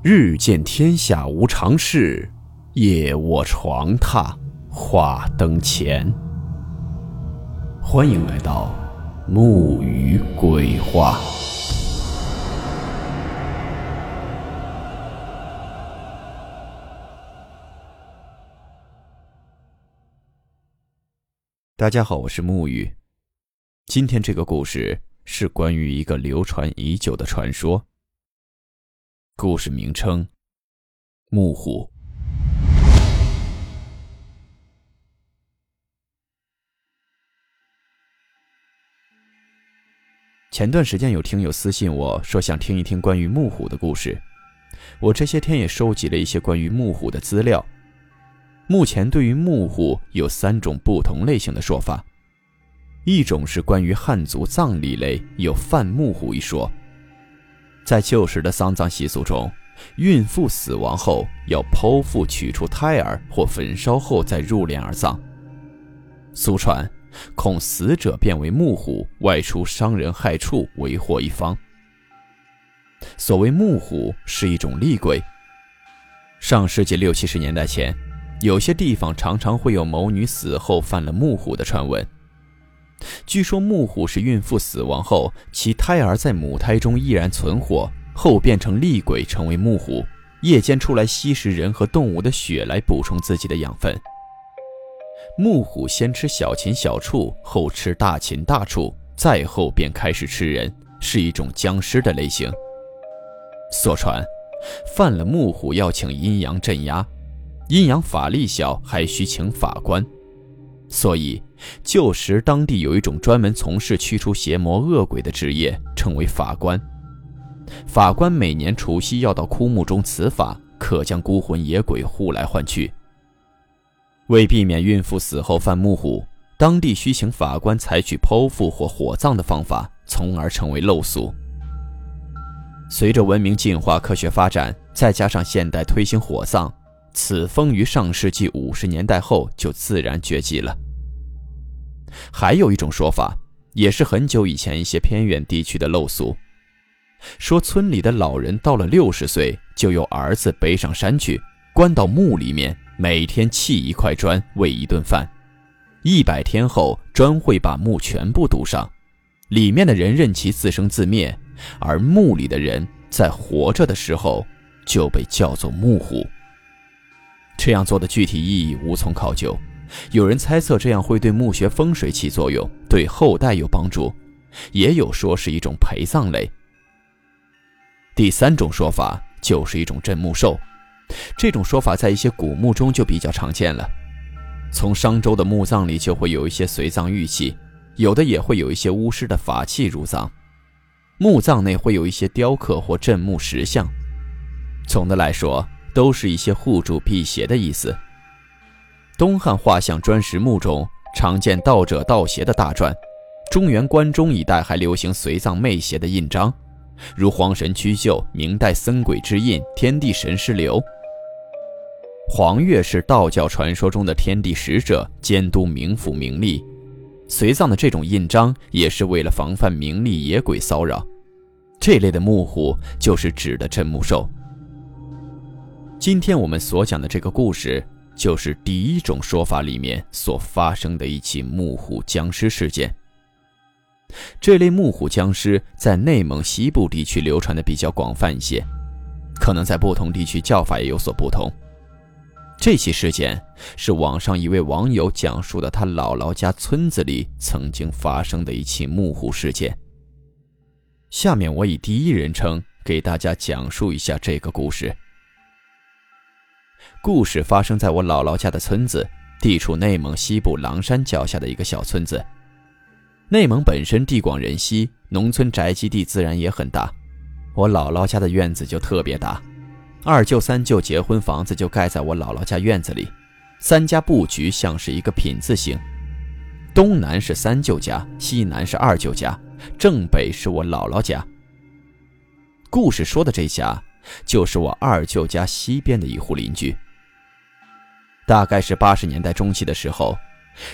日见天下无常事，夜卧床榻话灯前。欢迎来到木鱼鬼话。大家好，我是木鱼。今天这个故事是关于一个流传已久的传说。故事名称：木虎。前段时间有听友私信我说想听一听关于木虎的故事，我这些天也收集了一些关于木虎的资料。目前对于木虎有三种不同类型的说法，一种是关于汉族葬礼类有犯木虎一说。在旧时的丧葬习俗中，孕妇死亡后要剖腹取出胎儿或焚烧后再入殓而葬。俗传，恐死者变为木虎外出伤人害畜，为祸一方。所谓木虎是一种厉鬼。上世纪六七十年代前，有些地方常常会有某女死后犯了木虎的传闻。据说木虎是孕妇死亡后，其胎儿在母胎中依然存活，后变成厉鬼，成为木虎，夜间出来吸食人和动物的血来补充自己的养分。木虎先吃小禽小畜，后吃大禽大畜，再后便开始吃人，是一种僵尸的类型。所传，犯了木虎要请阴阳镇压，阴阳法力小，还需请法官。所以，旧时当地有一种专门从事驱除邪魔恶鬼的职业，称为法官。法官每年除夕要到枯木中辞法，可将孤魂野鬼呼来唤去。为避免孕妇死后犯木虎，当地需请法官采取剖腹或火葬的方法，从而成为陋俗。随着文明进化、科学发展，再加上现代推行火葬。此风于上世纪五十年代后就自然绝迹了。还有一种说法，也是很久以前一些偏远地区的陋俗，说村里的老人到了六十岁，就由儿子背上山去，关到墓里面，每天砌一块砖喂一顿饭，一百天后砖会把墓全部堵上，里面的人任其自生自灭，而墓里的人在活着的时候就被叫做木虎。这样做的具体意义无从考究，有人猜测这样会对墓穴风水起作用，对后代有帮助，也有说是一种陪葬类。第三种说法就是一种镇墓兽，这种说法在一些古墓中就比较常见了。从商周的墓葬里就会有一些随葬玉器，有的也会有一些巫师的法器入葬。墓葬内会有一些雕刻或镇墓石像。总的来说。都是一些护主辟邪的意思。东汉画像砖石墓中常见道者道邪的大篆，中原关中一带还流行随葬媚邪的印章，如黄神屈就、明代僧鬼之印、天地神师流。黄月是道教传说中的天地使者，监督冥府冥吏，随葬的这种印章也是为了防范冥吏野鬼骚扰。这类的木虎就是指的镇墓兽。今天我们所讲的这个故事，就是第一种说法里面所发生的一起木虎僵尸事件。这类木虎僵尸在内蒙西部地区流传的比较广泛一些，可能在不同地区叫法也有所不同。这起事件是网上一位网友讲述的他姥姥家村子里曾经发生的一起木虎事件。下面我以第一人称给大家讲述一下这个故事。故事发生在我姥姥家的村子，地处内蒙西部狼山脚下的一个小村子。内蒙本身地广人稀，农村宅基地自然也很大。我姥姥家的院子就特别大，二舅三舅结婚房子就盖在我姥姥家院子里，三家布局像是一个品字形，东南是三舅家，西南是二舅家，正北是我姥姥家。故事说的这家，就是我二舅家西边的一户邻居。大概是八十年代中期的时候，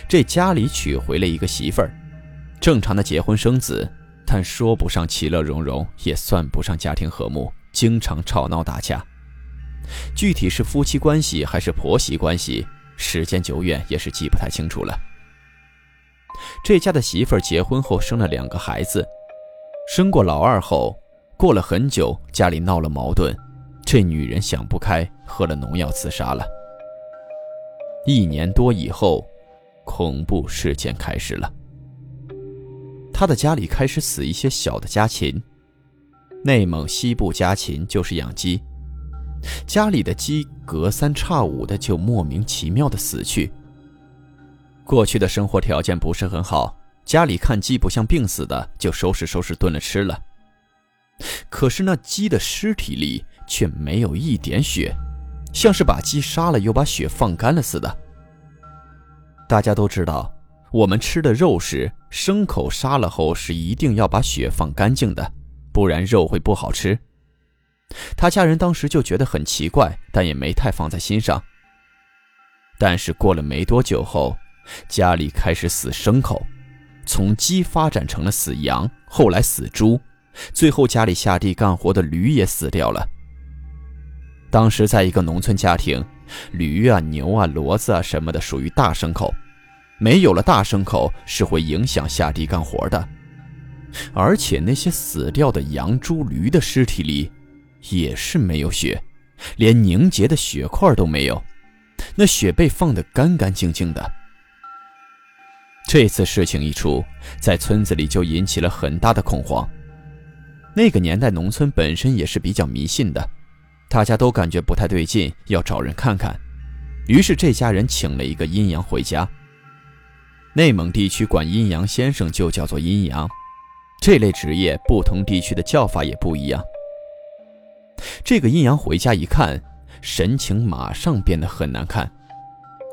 这家里娶回了一个媳妇儿，正常的结婚生子，但说不上其乐融融，也算不上家庭和睦，经常吵闹打架，具体是夫妻关系还是婆媳关系，时间久远也是记不太清楚了。这家的媳妇儿结婚后生了两个孩子，生过老二后，过了很久家里闹了矛盾，这女人想不开，喝了农药自杀了。一年多以后，恐怖事件开始了。他的家里开始死一些小的家禽，内蒙西部家禽就是养鸡，家里的鸡隔三差五的就莫名其妙的死去。过去的生活条件不是很好，家里看鸡不像病死的，就收拾收拾炖了吃了。可是那鸡的尸体里却没有一点血，像是把鸡杀了又把血放干了似的。大家都知道，我们吃的肉时，牲口杀了后是一定要把血放干净的，不然肉会不好吃。他家人当时就觉得很奇怪，但也没太放在心上。但是过了没多久后，家里开始死牲口，从鸡发展成了死羊，后来死猪，最后家里下地干活的驴也死掉了。当时在一个农村家庭，驴啊、牛啊、骡子啊什么的属于大牲口，没有了大牲口是会影响下地干活的。而且那些死掉的羊、猪、驴的尸体里，也是没有血，连凝结的血块都没有，那血被放得干干净净的。这次事情一出，在村子里就引起了很大的恐慌。那个年代，农村本身也是比较迷信的，大家都感觉不太对劲，要找人看看。于是这家人请了一个阴阳回家。内蒙地区管阴阳先生就叫做阴阳，这类职业不同地区的叫法也不一样。这个阴阳回家一看，神情马上变得很难看，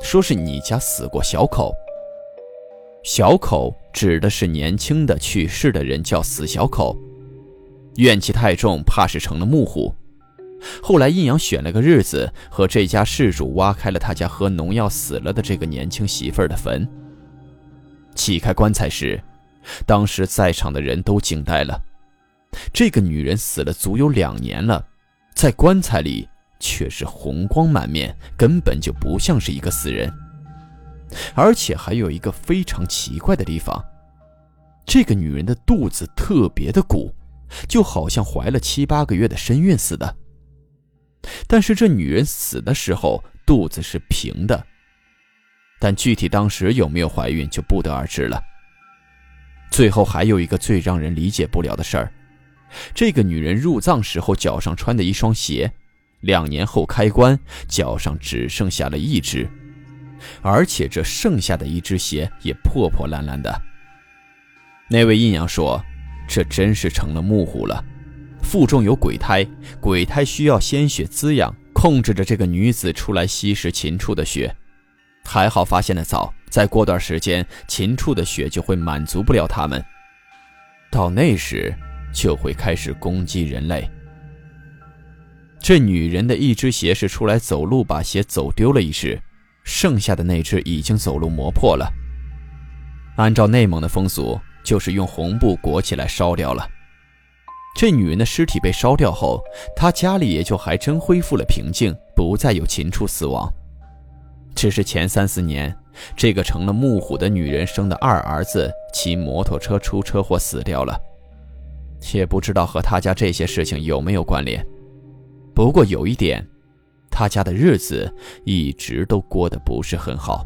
说是你家死过小口。小口指的是年轻的去世的人，叫死小口，怨气太重，怕是成了木虎。后来阴阳选了个日子，和这家事主挖开了他家喝农药死了的这个年轻媳妇儿的坟。起开棺材时，当时在场的人都惊呆了。这个女人死了足有两年了，在棺材里却是红光满面，根本就不像是一个死人。而且还有一个非常奇怪的地方，这个女人的肚子特别的鼓，就好像怀了七八个月的身孕似的。但是这女人死的时候肚子是平的，但具体当时有没有怀孕就不得而知了。最后还有一个最让人理解不了的事儿，这个女人入葬时候脚上穿的一双鞋，两年后开棺，脚上只剩下了一只。而且这剩下的一只鞋也破破烂烂的。那位阴阳说：“这真是成了木虎了，腹中有鬼胎，鬼胎需要鲜血滋养，控制着这个女子出来吸食禽畜的血。还好发现的早，再过段时间，禽畜的血就会满足不了他们，到那时就会开始攻击人类。这女人的一只鞋是出来走路把鞋走丢了一只。”剩下的那只已经走路磨破了。按照内蒙的风俗，就是用红布裹起来烧掉了。这女人的尸体被烧掉后，她家里也就还真恢复了平静，不再有禽畜死亡。只是前三四年，这个成了木虎的女人生的二儿子骑摩托车出车祸死掉了，也不知道和他家这些事情有没有关联。不过有一点。他家的日子一直都过得不是很好。